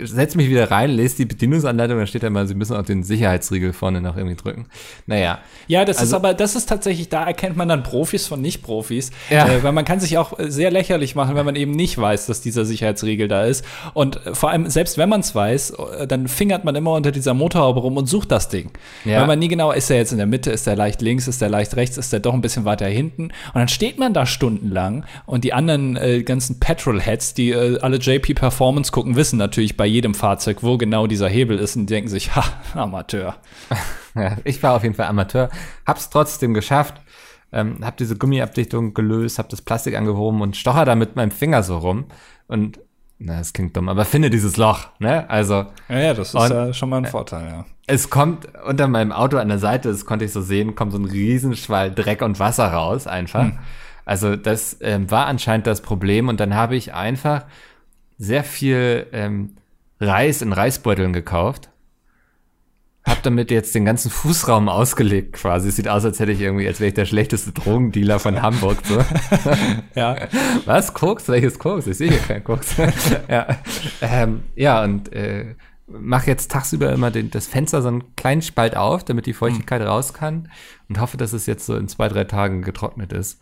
Speaker 1: Setz mich wieder rein, lese die Bedienungsanleitung, da steht da mal, sie müssen auch den Sicherheitsriegel vorne noch irgendwie drücken. Naja.
Speaker 2: Ja, das ist
Speaker 1: Also-
Speaker 2: aber, das ist tatsächlich, da erkennt man dann Profis von Nicht-Profis.
Speaker 1: Ja.
Speaker 2: Äh, weil man kann sich auch äh, sehr lächerlich machen, wenn man eben nicht weiß, dass dieser Sicherheitsriegel da ist. Und äh, vor allem, selbst wenn man es weiß, äh, dann fingert man immer unter dieser Motorhaube rum und sucht das Ding.
Speaker 1: Ja.
Speaker 2: Weil man nie genau, ist der jetzt in der Mitte, ist der leicht links, ist der leicht rechts, ist der doch ein bisschen weiter hinten. Und dann steht man da stundenlang und die anderen äh, ganzen Petrolheads, die äh, alle JP Performance gucken, wissen natürlich bei jedem Fahrzeug, wo genau dieser Hebel ist und denken sich, ha, Amateur.
Speaker 1: Ja, ich war auf jeden Fall Amateur, hab's trotzdem geschafft, ähm, hab diese Gummiabdichtung gelöst, hab das Plastik angehoben und stocher da mit meinem Finger so rum und na, das klingt dumm, aber finde dieses Loch, ne? Also
Speaker 2: Ja, ja, das ist
Speaker 1: Und-
Speaker 2: ja schon mal ein Vorteil, ja.
Speaker 1: es kommt unter meinem Auto an der Seite, das konnte ich so sehen, kommt so ein Riesenschwall Dreck und Wasser raus einfach. Also das ähm, war anscheinend das Problem und dann habe ich einfach sehr viel ähm, Reis in Reisbeuteln gekauft. Hab damit jetzt den ganzen Fußraum ausgelegt quasi. Sieht aus, als hätte ich irgendwie, als wäre ich der schlechteste Drogendealer von Hamburg. So.
Speaker 2: Ja,
Speaker 1: Was? Koks? Welches Koks? Ich sehe hier keinen Koks. ja. Ähm, ja, und äh, mach jetzt tagsüber immer den, das Fenster so einen kleinen Spalt auf, damit die Feuchtigkeit raus kann und hoffe, dass es jetzt so in zwei, drei Tagen getrocknet ist.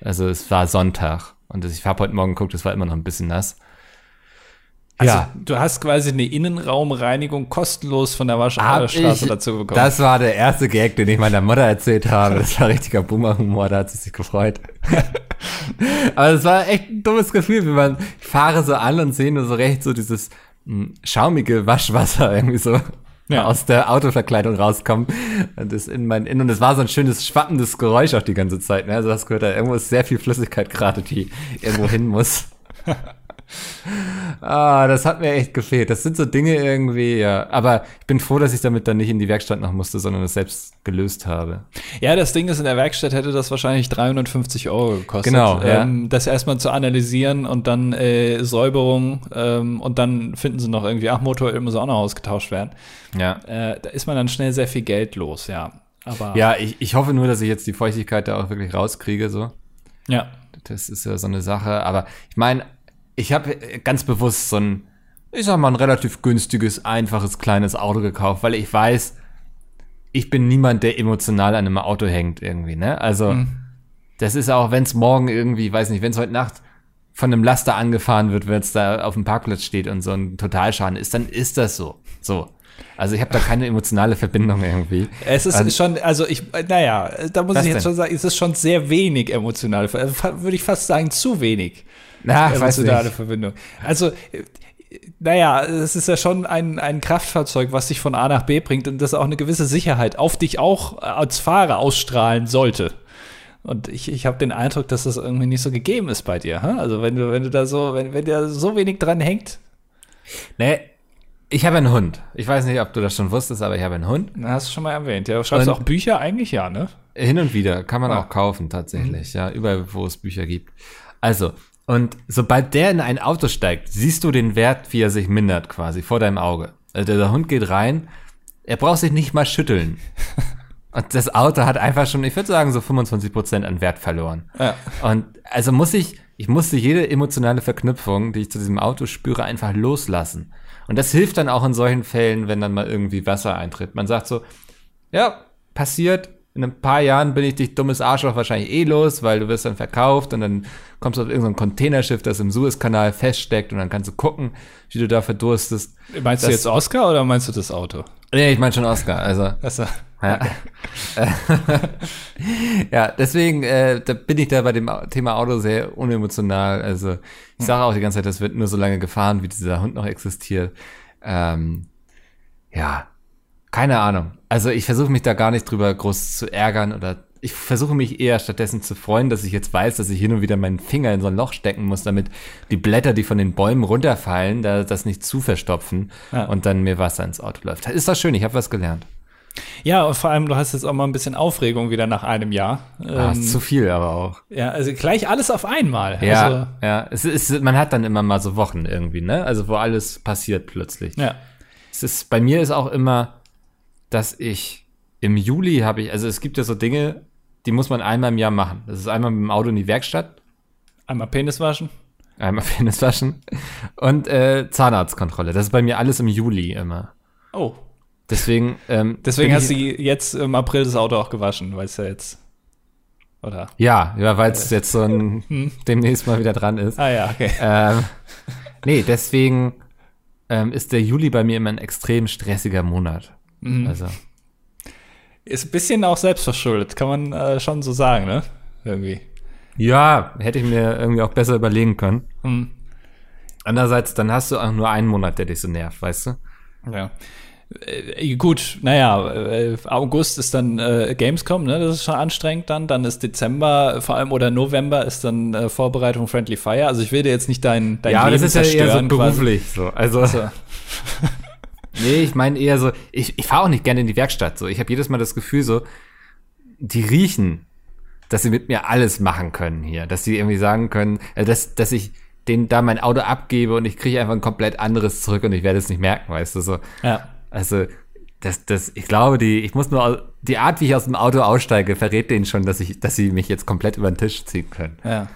Speaker 1: Also es war Sonntag und ich habe heute Morgen geguckt, es war immer noch ein bisschen nass.
Speaker 2: Also du hast quasi eine Innenraumreinigung kostenlos von der Waschstraße dazu bekommen.
Speaker 1: Das war der erste Gag, den ich meiner Mutter erzählt habe. Das war richtiger Boomer-Humor, da hat sie sich gefreut. Aber es war echt ein dummes Gefühl, wie man, ich fahre so an und sehe nur so recht so dieses mh, schaumige Waschwasser irgendwie so
Speaker 2: Ja.
Speaker 1: aus der Autoverkleidung rauskommen und das in mein Innen und es war so ein schönes schwappendes Geräusch auch die ganze Zeit. Ne? Also das gehört da irgendwo ist sehr viel Flüssigkeit gerade, die irgendwo hin muss. Ah, das hat mir echt gefehlt. Das sind so Dinge irgendwie, ja. Aber ich bin froh, dass ich damit dann nicht in die Werkstatt noch musste, sondern es selbst gelöst habe.
Speaker 2: ja, das Ding ist, in der Werkstatt hätte das wahrscheinlich 350 Euro gekostet.
Speaker 1: Genau, ja.
Speaker 2: ähm, Das erstmal zu analysieren und dann äh, Säuberung ähm, und dann finden sie noch irgendwie, ach, Motoröl muss auch noch ausgetauscht werden.
Speaker 1: Ja.
Speaker 2: Äh, da ist man dann schnell sehr viel Geld los, ja. Aber
Speaker 1: Ja, ich, ich hoffe nur, dass ich jetzt die Feuchtigkeit da auch wirklich rauskriege, so.
Speaker 2: ja.
Speaker 1: Das ist ja so eine Sache. Aber ich meine, ich habe ganz bewusst so ein, ich sag mal, ein relativ günstiges, einfaches, kleines Auto gekauft, weil ich weiß, ich bin niemand, der emotional an einem Auto hängt irgendwie, ne? Also, das ist auch, wenn es morgen irgendwie, weiß nicht, wenn es heute Nacht von einem Laster angefahren wird, wenn es da auf dem Parkplatz steht und so ein Totalschaden ist, dann ist das so. So. Also ich habe da keine emotionale Verbindung irgendwie.
Speaker 2: Es ist
Speaker 1: Ähm,
Speaker 2: schon, also ich, äh, naja, da muss ich jetzt
Speaker 1: denn?
Speaker 2: schon sagen, es ist schon sehr wenig emotional, äh, würde ich fast sagen, zu wenig
Speaker 1: Na, ich weiß
Speaker 2: emotionale
Speaker 1: nicht.
Speaker 2: Verbindung. Also, äh, naja, es ist ja schon ein, ein Kraftfahrzeug, was dich von A nach B bringt und das auch eine gewisse Sicherheit auf dich auch äh, als Fahrer ausstrahlen sollte. Und ich, ich habe den Eindruck, dass das irgendwie nicht so gegeben ist bei dir. Also wenn du, wenn du da so, wenn, wenn dir so wenig dran hängt,
Speaker 1: Nee, Ich habe einen Hund. Ich weiß nicht, ob du das schon wusstest, aber ich habe einen Hund.
Speaker 2: Na, hast du schon mal erwähnt. Ja, schreibst du auch Bücher eigentlich, ja, ne?
Speaker 1: Hin und wieder kann man
Speaker 2: Ah.
Speaker 1: auch kaufen, tatsächlich. Ja, überall, wo es Bücher gibt. Also, und sobald der in ein Auto steigt, siehst du den Wert, wie er sich mindert, quasi, vor deinem Auge. Also der, Hund geht rein, er braucht sich nicht mal schütteln. Und das Auto hat einfach schon, ich würde sagen, so 25 Prozent an Wert verloren.
Speaker 2: Ja.
Speaker 1: Und also muss ich, ich musste jede emotionale Verknüpfung, die ich zu diesem Auto spüre, einfach loslassen. Und das hilft dann auch in solchen Fällen, wenn dann mal irgendwie Wasser eintritt. Man sagt so, ja, passiert, in ein paar Jahren bin ich dich dummes Arschloch wahrscheinlich eh los, weil du wirst dann verkauft und dann kommst du auf irgendein Containerschiff, das im Suezkanal feststeckt und dann kannst du gucken, wie du da verdurstest.
Speaker 2: Meinst du
Speaker 1: Das-
Speaker 2: jetzt Oscar oder meinst du das Auto?
Speaker 1: Nee, ich meine schon Oscar, also
Speaker 2: Also,
Speaker 1: ja. ja, deswegen äh, da bin ich da bei dem Thema Auto sehr unemotional. Also ich sage auch die ganze Zeit, das wird nur so lange gefahren, wie dieser Hund noch existiert. Ähm, ja, keine Ahnung. Also ich versuche mich da gar nicht drüber groß zu ärgern oder ich versuche mich eher stattdessen zu freuen, dass ich jetzt weiß, dass ich hin und wieder meinen Finger in so ein Loch stecken muss, damit die Blätter, die von den Bäumen runterfallen, da das nicht zu verstopfen
Speaker 2: Ja.
Speaker 1: und dann mir Wasser ins Auto läuft. Ist das schön, ich habe was gelernt.
Speaker 2: ja, und vor allem, du hast jetzt auch mal ein bisschen Aufregung wieder nach einem Jahr.
Speaker 1: Ah,
Speaker 2: Ähm,
Speaker 1: zu viel aber auch.
Speaker 2: ja, also gleich alles auf einmal.
Speaker 1: Ja,
Speaker 2: Also,
Speaker 1: ja. Es ist, man hat dann immer mal so Wochen irgendwie, ne? Also wo alles passiert plötzlich.
Speaker 2: ja.
Speaker 1: Es ist, bei mir ist auch immer, dass ich im Juli habe ich, also es gibt ja so Dinge, die muss man einmal im Jahr machen. Das ist einmal mit dem Auto in die Werkstatt,
Speaker 2: Einmal Penis waschen.
Speaker 1: einmal Penis waschen und äh, Zahnarztkontrolle. Das ist bei mir alles im Juli immer.
Speaker 2: Oh.
Speaker 1: Deswegen, ähm,
Speaker 2: Deswegen hast du jetzt im April das Auto auch gewaschen, weil es ja jetzt. Oder?
Speaker 1: ja, ja, weil es jetzt so ein demnächst mal wieder dran ist.
Speaker 2: Ah ja, okay.
Speaker 1: ähm, nee, deswegen ähm, ist der Juli bei mir immer ein extrem stressiger Monat. Also,
Speaker 2: Ist ein bisschen auch selbstverschuldet, kann man äh, schon so sagen, ne? Irgendwie.
Speaker 1: ja, hätte ich mir irgendwie auch besser überlegen können.
Speaker 2: Hm.
Speaker 1: Andererseits, dann hast du auch nur einen Monat, der dich so nervt, weißt du?
Speaker 2: Ja. Äh, gut, naja, äh, August ist dann äh, Gamescom, ne? Das ist schon anstrengend dann. Dann ist Dezember, vor allem oder November ist dann äh, Vorbereitung Friendly Fire. Also ich will dir jetzt nicht dein, dein
Speaker 1: ja,
Speaker 2: Leben
Speaker 1: das ist ja eher so
Speaker 2: zerstören quasi.
Speaker 1: beruflich so. Also,
Speaker 2: So.
Speaker 1: nee, ich meine eher so, ich, ich fahre auch nicht gerne in die Werkstatt. So, ich habe jedes Mal das Gefühl so, die riechen, dass sie mit mir alles machen können hier, dass sie irgendwie sagen können, äh, dass, dass ich denen da mein Auto abgebe und ich kriege einfach ein komplett anderes zurück und ich werde es nicht merken, weißt du so.
Speaker 2: Ja.
Speaker 1: Also, das, das, ich glaube, die, ich muss nur, die Art, wie ich aus dem Auto aussteige, verrät denen schon, dass ich, dass sie mich jetzt komplett über den Tisch ziehen können.
Speaker 2: Ja.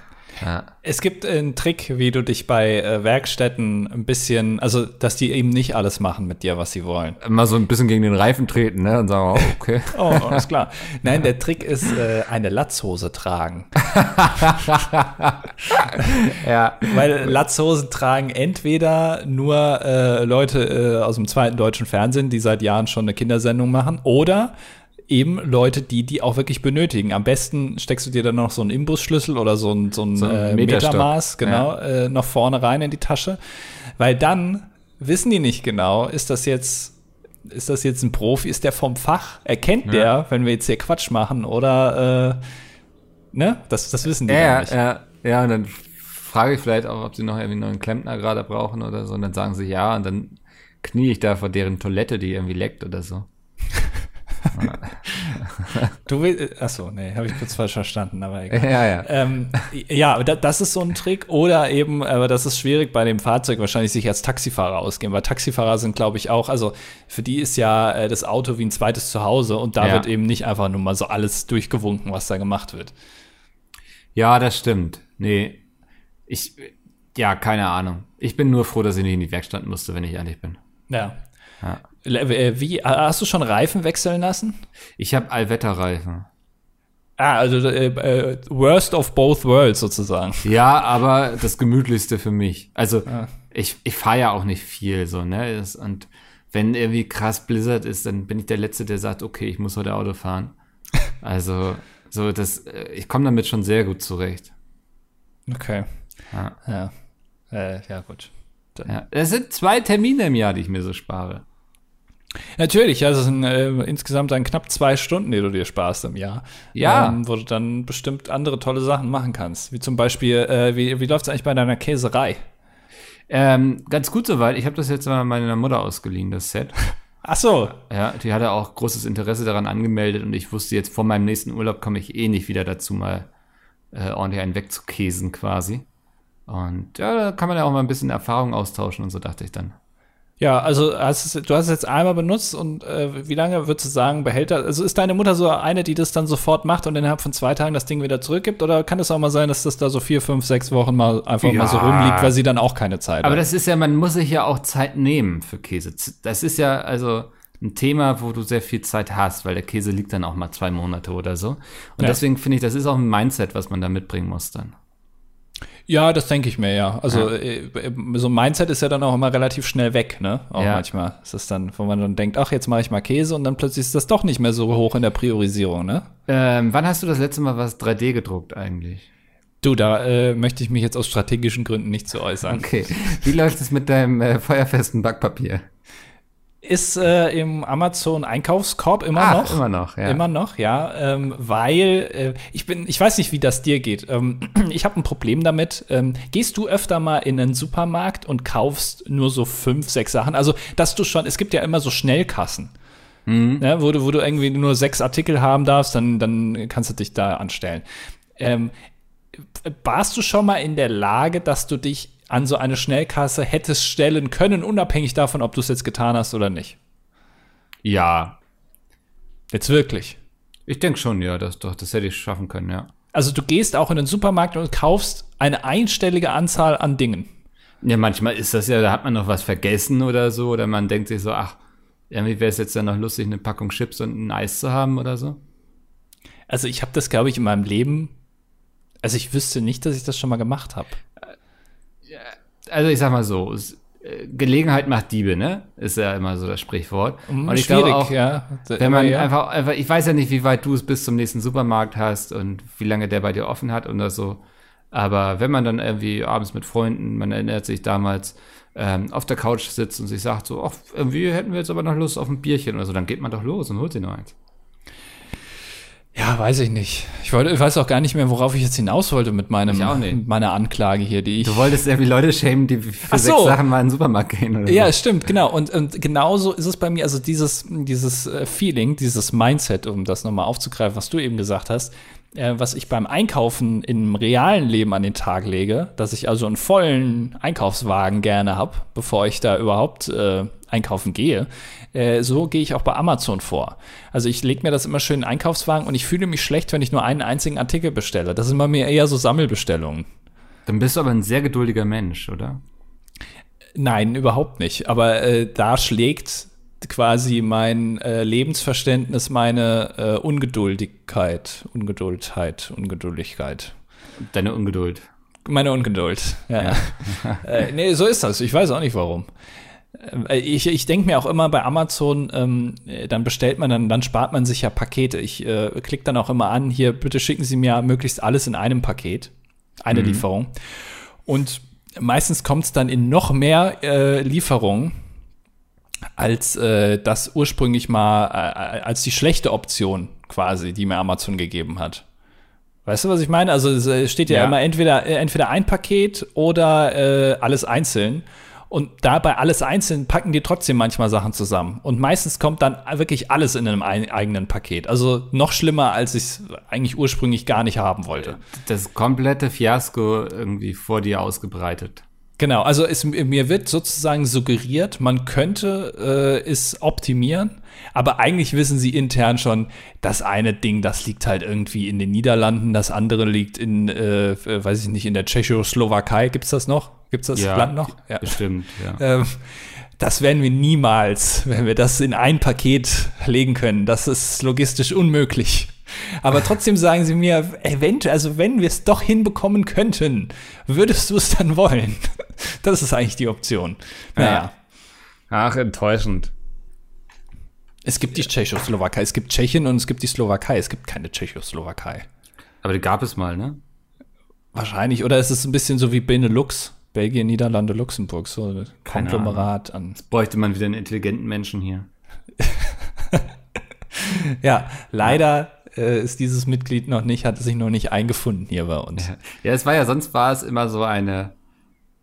Speaker 1: Ja.
Speaker 2: Es gibt einen Trick, wie du dich bei äh, Werkstätten ein bisschen, also dass die eben nicht alles machen mit dir, was sie wollen.
Speaker 1: Mal so ein bisschen gegen den Reifen treten, ne, und sagen, oh, okay.
Speaker 2: Oh, alles klar. Nein, der Trick ist äh, eine Latzhose tragen.
Speaker 1: ja.
Speaker 2: Weil Latzhosen tragen entweder nur äh, Leute äh, aus dem zweiten deutschen Fernsehen, die seit Jahren schon eine Kindersendung machen, oder eben Leute, die die auch wirklich benötigen. Am besten steckst du dir dann noch so einen Imbusschlüssel oder so ein, so ein,
Speaker 1: So ein
Speaker 2: äh. Metermaß, genau, äh, noch vorne rein in die Tasche. Weil dann wissen die nicht genau, ist das jetzt ist das jetzt ein Profi, ist der vom Fach? Erkennt der, wenn wir jetzt hier Quatsch machen oder äh, ne? Das, das wissen die
Speaker 1: Ja,
Speaker 2: nicht.
Speaker 1: ja, ja, und dann frage ich vielleicht auch, ob sie noch irgendwie einen neuen Klempner gerade brauchen oder so, und dann sagen sie ja, und dann knie ich da vor deren Toilette, die irgendwie leckt oder so.
Speaker 2: Du willst, achso, nee, habe ich kurz falsch verstanden, aber egal.
Speaker 1: Ja, ja.
Speaker 2: Ähm, ja, da, das ist so ein Trick. Oder eben, aber das ist schwierig bei dem Fahrzeug wahrscheinlich sich als Taxifahrer ausgeben, weil Taxifahrer sind, glaube ich, auch, also für die ist ja äh, das Auto wie ein zweites Zuhause und da
Speaker 1: Ja.
Speaker 2: wird eben nicht einfach nur mal so alles durchgewunken, was da gemacht wird.
Speaker 1: Ja, das stimmt. Nee, ich, ja, keine Ahnung. Ich bin nur froh, dass ich nicht in die Werkstatt musste, wenn ich ehrlich bin.
Speaker 2: Ja.
Speaker 1: Ja.
Speaker 2: Äh, Wie, hast du schon Reifen wechseln lassen?
Speaker 1: Ich habe Allwetterreifen.
Speaker 2: Ah, also äh, äh, worst of both worlds sozusagen.
Speaker 1: Ja, aber das Gemütlichste für mich. Also
Speaker 2: Ja.
Speaker 1: ich, ich fahre ja auch nicht viel so, ne? Und wenn irgendwie krass Blizzard ist, dann bin ich der Letzte, der sagt, okay, ich muss heute Auto fahren. Also, so das, äh, ich komme damit schon sehr gut zurecht.
Speaker 2: Okay.
Speaker 1: Ja.
Speaker 2: Ja. Äh, ja, gut. Dann-
Speaker 1: Ja. Das sind zwei Termine im Jahr, die ich mir so spare.
Speaker 2: Natürlich, ja, das sind äh, insgesamt dann knapp zwei Stunden, die du dir sparst im Jahr.
Speaker 1: Ja.
Speaker 2: Ähm, wo du dann bestimmt andere tolle Sachen machen kannst. Wie zum Beispiel, äh, wie, wie läuft es eigentlich bei deiner Käserei?
Speaker 1: Ähm, ganz gut soweit. Ich habe das jetzt mal meiner Mutter ausgeliehen, das Set.
Speaker 2: Ach so.
Speaker 1: Ja, die hatte auch großes Interesse daran angemeldet und ich wusste jetzt, vor meinem nächsten Urlaub komme ich eh nicht wieder dazu, mal äh, ordentlich einen wegzukäsen quasi. Und ja, da kann man ja auch mal ein bisschen Erfahrung austauschen und so dachte ich dann.
Speaker 2: Ja, also hast es, du hast es jetzt einmal benutzt und äh, wie lange würdest du sagen, behält das? Also ist deine Mutter so eine, die das dann sofort macht und innerhalb von zwei Tagen das Ding wieder zurückgibt? Oder kann es auch mal sein, dass das da so vier, fünf, sechs Wochen mal einfach
Speaker 1: Ja.
Speaker 2: mal so rumliegt, weil sie dann auch keine Zeit
Speaker 1: Aber
Speaker 2: hat?
Speaker 1: das ist ja, man muss sich ja auch Zeit nehmen für Käse. Das ist ja also ein Thema, wo du sehr viel Zeit hast, weil der Käse liegt dann auch mal zwei Monate oder so. Und
Speaker 2: Ja.
Speaker 1: deswegen finde ich, das ist auch ein Mindset, was man da mitbringen muss dann.
Speaker 2: Ja, das denke ich mir, ja. Also äh, so ein Mindset ist ja dann auch immer relativ schnell weg, ne? Auch
Speaker 1: Ja.
Speaker 2: manchmal. ist Es dann, wo man dann denkt, ach, jetzt mache ich mal Käse und dann plötzlich ist das doch nicht mehr so hoch in der Priorisierung, ne?
Speaker 1: Ähm, wann hast du das letzte Mal was 3D gedruckt eigentlich?
Speaker 2: Du, da äh, möchte ich mich jetzt aus strategischen Gründen nicht zu äußern.
Speaker 1: Okay. Wie läuft es mit deinem äh, feuerfesten Backpapier?
Speaker 2: Ist äh, im Amazon Einkaufskorb immer
Speaker 1: Ach,
Speaker 2: noch.
Speaker 1: immer noch, ja.
Speaker 2: Immer noch, ja. Ähm, weil äh, ich bin, ich weiß nicht, wie das dir geht. Ähm, ich habe ein Problem damit. Ähm, gehst du öfter mal in einen Supermarkt und kaufst nur so fünf, sechs Sachen? Also, dass du schon, es gibt ja immer so Schnellkassen. Ne, wo, du, wo du irgendwie nur sechs Artikel haben darfst, dann, dann kannst du dich da anstellen. Ähm, warst du schon mal in der Lage, dass du dich an so eine Schnellkasse hättest stellen können, unabhängig davon, ob du es jetzt getan hast oder nicht?
Speaker 1: Ja.
Speaker 2: Jetzt wirklich.
Speaker 1: Ich denke schon, ja, das, doch, das hätte ich schaffen können, ja.
Speaker 2: Also du gehst auch in den Supermarkt und kaufst eine einstellige Anzahl an Dingen.
Speaker 1: Ja, manchmal ist das ja, da hat man noch was vergessen oder so, oder man denkt sich so, ach, irgendwie wäre es jetzt ja noch lustig, eine Packung Chips und ein Eis zu haben oder so.
Speaker 2: Also ich habe das, glaube ich, in meinem Leben. Also ich wüsste nicht, dass ich das schon mal gemacht habe.
Speaker 1: Also ich sag mal so, äh, Gelegenheit macht Diebe, ne? Ist ja immer so das Sprichwort. und ich glaube auch,
Speaker 2: ja.
Speaker 1: wenn man
Speaker 2: ja.
Speaker 1: einfach, einfach, ich weiß ja nicht, wie weit du es bis zum nächsten Supermarkt hast und wie lange der bei dir offen hat oder so. Aber wenn man dann irgendwie abends mit Freunden, man erinnert sich damals, ähm, auf der Couch sitzt und sich sagt so, ach, irgendwie hätten wir jetzt aber noch Lust auf ein Bierchen oder so, dann geht man doch los und holt sich noch eins.
Speaker 2: Ja, weiß ich nicht. Ich, wollte, ich weiß auch gar nicht mehr, worauf ich jetzt hinaus wollte mit, meinem, mit meiner Anklage hier, die ich.
Speaker 1: Du wolltest irgendwie Leute schämen, die für
Speaker 2: so.
Speaker 1: sechs Sachen mal in den Supermarkt gehen oder
Speaker 2: Ja,
Speaker 1: so.
Speaker 2: es stimmt, genau. Und, und genauso ist es bei mir, also dieses, dieses äh, Feeling, dieses Mindset, um das nochmal aufzugreifen, was du eben gesagt hast, äh, was ich beim Einkaufen im realen Leben an den Tag lege, dass ich also einen vollen Einkaufswagen gerne habe, bevor ich da überhaupt äh, einkaufen gehe, äh, so gehe ich auch bei Amazon vor. Also ich lege mir das immer schön in den Einkaufswagen und ich fühle mich schlecht, wenn ich nur einen einzigen Artikel bestelle. Das sind bei mir eher so Sammelbestellungen.
Speaker 1: Dann bist du aber ein sehr geduldiger Mensch, oder?
Speaker 2: Nein, überhaupt nicht. Aber äh, da schlägt quasi mein äh, Lebensverständnis meine äh, Ungeduldigkeit, Ungeduldheit, Ungeduldigkeit.
Speaker 1: Deine Ungeduld.
Speaker 2: Meine Ungeduld. Ja. äh, nee, so ist das. Ich weiß auch nicht warum. Äh, Ich, ich denke mir auch immer bei Amazon, ähm, äh, dann bestellt man, dann, dann spart man sich ja Pakete. Ich äh, klicke dann auch immer an, hier, bitte schicken Sie mir möglichst alles in einem Paket, eine Lieferung. Und meistens kommt es dann in noch mehr äh, Lieferungen, als äh, das ursprünglich mal, äh, als die schlechte Option quasi, die mir Amazon gegeben hat. Weißt du, was ich meine? Also es äh, steht ja,
Speaker 1: Ja.
Speaker 2: immer entweder, äh, entweder ein Paket oder äh, alles einzeln. Und dabei alles einzeln packen die trotzdem manchmal Sachen zusammen. Und meistens kommt dann wirklich alles in einem ein, eigenen Paket. Also noch schlimmer, als ich es eigentlich ursprünglich gar nicht haben wollte.
Speaker 1: Das komplette Fiasko irgendwie vor dir ausgebreitet.
Speaker 2: Genau, also es, mir wird sozusagen suggeriert, man könnte äh, es optimieren, aber eigentlich wissen sie intern schon, das eine Ding, das liegt halt irgendwie in den Niederlanden, das andere liegt in, äh, äh, weiß ich nicht, in der Tschechoslowakei. Gibt's das noch? Gibt's das Land noch? Ja.
Speaker 1: Bestimmt, ja.
Speaker 2: Ähm, das werden wir niemals, wenn wir das in ein Paket legen können. Das ist logistisch unmöglich. Aber trotzdem sagen sie mir, eventuell, also wenn wir es doch hinbekommen könnten, würdest du es dann wollen? Das ist eigentlich die Option. Naja.
Speaker 1: Ach, enttäuschend.
Speaker 2: Es gibt die Tschechoslowakei, es gibt Tschechien und es gibt die Slowakei. Es gibt keine Tschechoslowakei.
Speaker 1: Aber die gab es mal, ne?
Speaker 2: Wahrscheinlich. Oder ist es ein bisschen so wie Benelux? Belgien, Niederlande, Luxemburg. So ein
Speaker 1: Keine
Speaker 2: Konglomerat an.
Speaker 1: Bräuchte man wieder einen intelligenten Menschen hier.
Speaker 2: Ja, leider äh, ist dieses Mitglied noch nicht, hat sich noch nicht eingefunden hier bei uns.
Speaker 1: Ja, es war ja, sonst war es immer so eine,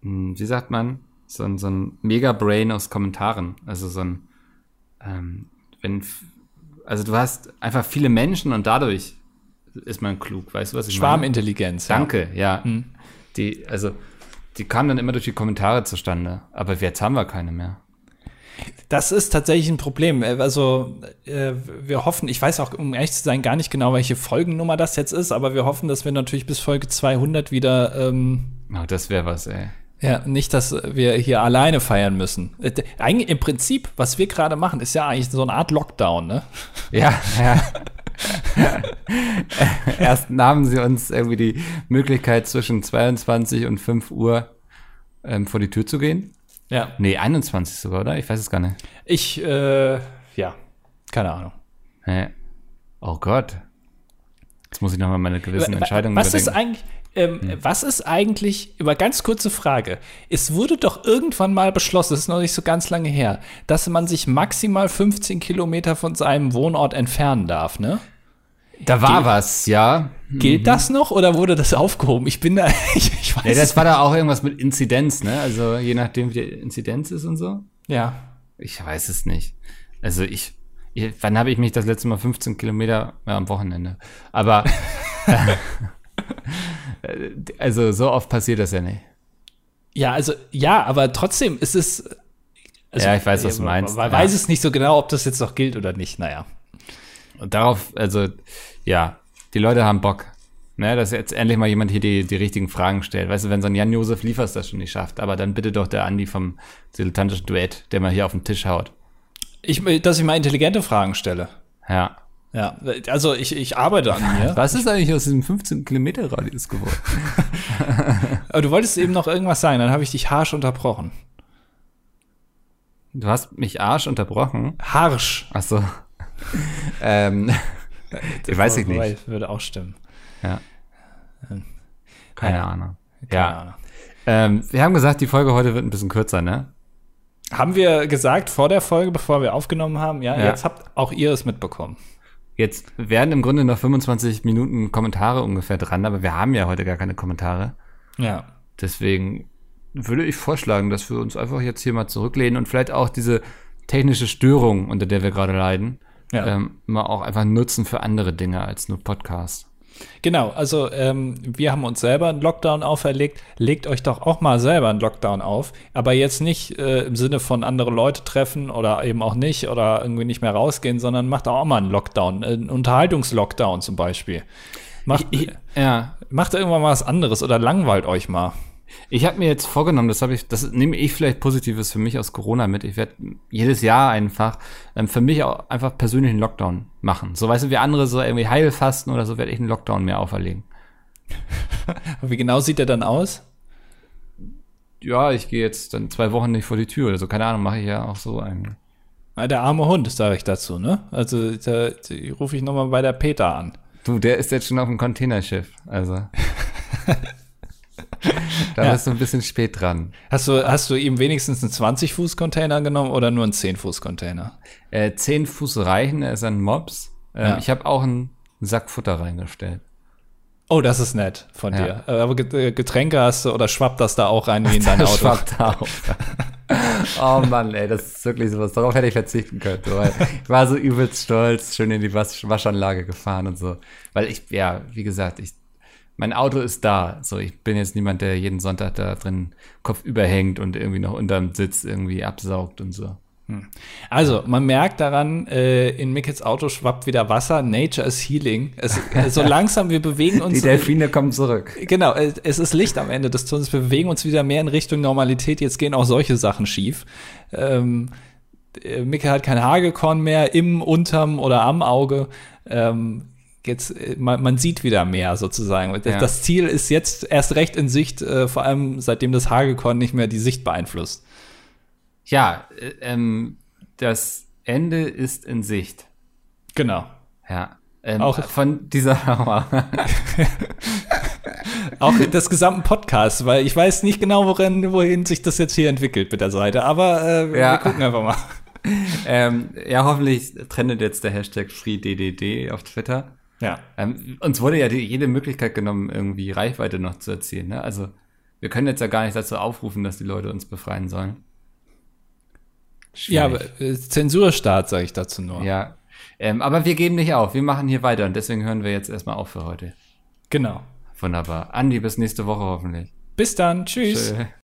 Speaker 1: hm, wie sagt man, so ein, so ein Mega-Brain aus Kommentaren. Also so ein, ähm, wenn, also du hast einfach viele Menschen und dadurch ist man klug, weißt du, was ich
Speaker 2: Schwarmintelligenz.
Speaker 1: meine? Danke, ja. Hm. Die, also, die kamen dann immer durch die Kommentare zustande. Aber jetzt haben wir keine mehr.
Speaker 2: Das ist tatsächlich ein Problem. Äh, also äh, wir hoffen, ich weiß auch, um ehrlich zu sein, gar nicht genau, welche Folgennummer das jetzt ist, aber wir hoffen, dass wir natürlich bis Folge 200 wieder. Ähm,
Speaker 1: oh, das wäre was, ey.
Speaker 2: Ja, nicht, dass wir hier alleine feiern müssen. Äh, eigentlich im Prinzip, was wir gerade machen, ist ja eigentlich so eine Art Lockdown, ne?
Speaker 1: Ja, ja. Erst nahmen sie uns irgendwie die Möglichkeit, zwischen 22 und 5 Uhr ähm, vor die Tür zu gehen.
Speaker 2: Ja.
Speaker 1: Nee, 21 sogar, oder? Ich weiß es gar nicht.
Speaker 2: Ich, äh, ja, keine Ahnung.
Speaker 1: Hä? Oh Gott. Jetzt muss ich nochmal meine gewissen Entscheidungen
Speaker 2: Was überdenken. ist eigentlich, ähm, hm. was ist eigentlich, über ganz kurze Frage, es wurde doch irgendwann mal beschlossen, das ist noch nicht so ganz lange her, dass man sich maximal 15 Kilometer von seinem Wohnort entfernen darf, ne?
Speaker 1: Da war Gilt, was, ja.
Speaker 2: Gilt mhm. das noch oder wurde das aufgehoben? Ich bin da, ich, ich
Speaker 1: weiß. Ja, das war da auch irgendwas mit Inzidenz, ne? Also je nachdem, wie die Inzidenz ist und so.
Speaker 2: Ja.
Speaker 1: Ich weiß es nicht. Also ich, ich wann habe ich mich das letzte Mal 15 Kilometer ja, am Wochenende? Aber also so oft passiert das ja nicht.
Speaker 2: Ja, also ja, aber trotzdem ist es.
Speaker 1: Also, ja, ich weiß, was du meinst.
Speaker 2: Man ja. weiß es nicht so genau, ob das jetzt noch gilt oder nicht. Naja.
Speaker 1: Und darauf, also, ja, die Leute haben Bock. Ne, dass jetzt endlich mal jemand hier die, die richtigen Fragen stellt. Weißt du, wenn so ein Jan-Josef Liefers das schon nicht schafft, aber dann bitte doch der Andi vom dilettantischen Duett, der mal hier auf den Tisch haut.
Speaker 2: Ich, dass ich mal intelligente Fragen stelle.
Speaker 1: Ja.
Speaker 2: Ja, also ich, ich arbeite an mir.
Speaker 1: Was ist eigentlich aus diesem 15 Kilometer Radius geworden?
Speaker 2: aber du wolltest eben noch irgendwas sagen, dann habe ich dich harsch unterbrochen.
Speaker 1: Du hast mich arsch unterbrochen?
Speaker 2: Harsch.
Speaker 1: Ach so ähm, ich weiß ich nicht.
Speaker 2: Würde auch stimmen.
Speaker 1: Ja. Ähm, keine ja. Ahnung. Keine ja. Ahnung. Ähm, wir haben gesagt, die Folge heute wird ein bisschen kürzer, ne?
Speaker 2: Haben wir gesagt vor der Folge, bevor wir aufgenommen haben? Ja, ja. jetzt habt auch ihr es mitbekommen.
Speaker 1: Jetzt werden im Grunde noch 25 Minuten Kommentare ungefähr dran, aber wir haben ja heute gar keine Kommentare.
Speaker 2: Ja.
Speaker 1: Deswegen würde ich vorschlagen, dass wir uns einfach jetzt hier mal zurücklehnen und vielleicht auch diese technische Störung, unter der wir gerade leiden, ja. ähm, mal auch einfach nutzen für andere Dinge als nur Podcast.
Speaker 2: Genau, also ähm, wir haben uns selber einen Lockdown auferlegt. Legt euch doch auch mal selber einen Lockdown auf, aber jetzt nicht äh, im Sinne von andere Leute treffen oder eben auch nicht oder irgendwie nicht mehr rausgehen, sondern macht auch mal einen Lockdown, einen Unterhaltungslockdown zum Beispiel. Macht, ich, ich, ja. macht irgendwann mal was anderes oder langweilt euch mal.
Speaker 1: Ich habe mir jetzt vorgenommen, das habe ich, das nehme ich vielleicht Positives für mich aus Corona mit. Ich werde jedes Jahr einfach ähm, für mich auch einfach persönlich einen Lockdown machen. So weißt du, wie andere so irgendwie Heilfasten oder so werde ich einen Lockdown mehr auferlegen.
Speaker 2: wie genau sieht der dann aus?
Speaker 1: Ja, ich gehe jetzt dann zwei Wochen nicht vor die Tür oder so. Keine Ahnung, mache ich ja auch so einen.
Speaker 2: Der arme Hund, sage ich dazu, ne? Also da, da rufe ich nochmal bei der Peter an.
Speaker 1: Du, der ist jetzt schon auf dem Containerschiff, also. da ja. bist du ein bisschen spät dran.
Speaker 2: Hast du, hast du ihm wenigstens einen 20-Fuß-Container genommen oder nur einen 10-Fuß-Container?
Speaker 1: Äh, 10 Fuß reichen, er ist ein Mops. Ähm, ja. Ich habe auch einen Sack Futter reingestellt.
Speaker 2: Oh, das ist nett von ja. dir. Äh, aber äh, Getränke hast du oder schwappt das da auch rein wie in dein Auto?
Speaker 1: schwappt da auch. oh Mann, ey, das ist wirklich sowas. Darauf hätte ich verzichten können. So, ich war so übelst stolz, schön in die Waschanlage gefahren und so. Weil ich, ja, wie gesagt, ich mein Auto ist da. So, ich bin jetzt niemand, der jeden Sonntag da drin Kopf überhängt und irgendwie noch unterm Sitz irgendwie absaugt und so.
Speaker 2: Hm. Also, man merkt daran, äh, in Mickets Auto schwappt wieder Wasser. Nature is healing. Es, äh, so langsam, wir bewegen uns.
Speaker 1: Die Delfine kommen zurück.
Speaker 2: Genau, äh, es ist Licht am Ende des Tunnels. Wir bewegen uns wieder mehr in Richtung Normalität. Jetzt gehen auch solche Sachen schief. Ähm, äh, Micke hat kein Hagelkorn mehr im, unterm oder am Auge. Ähm, jetzt, äh, man, man sieht wieder mehr sozusagen. Ja. Das Ziel ist jetzt erst recht in Sicht, äh, vor allem seitdem das Hagelkorn nicht mehr die Sicht beeinflusst.
Speaker 1: Ja, äh, ähm, das Ende ist in Sicht.
Speaker 2: Genau.
Speaker 1: Ja. Ähm, auch von dieser
Speaker 2: auch des gesamten Podcasts, weil ich weiß nicht genau, worin, wohin sich das jetzt hier entwickelt mit der Seite, aber äh, ja. wir gucken einfach mal.
Speaker 1: Ähm, ja, hoffentlich trendet jetzt der Hashtag FreeDDD auf Twitter.
Speaker 2: Ja.
Speaker 1: Ähm, uns wurde ja die, jede Möglichkeit genommen, irgendwie Reichweite noch zu erzielen. Ne? Also Wir können jetzt ja gar nicht dazu aufrufen, dass die Leute uns befreien sollen.
Speaker 2: Schwierig. Ja, aber äh, Zensurstaat sage ich dazu nur.
Speaker 1: Ja, ähm, aber wir geben nicht auf. Wir machen hier weiter und deswegen hören wir jetzt erstmal auf für heute.
Speaker 2: Genau.
Speaker 1: Wunderbar. Andi, bis nächste Woche hoffentlich.
Speaker 2: Bis dann. Tschüss. Tschö.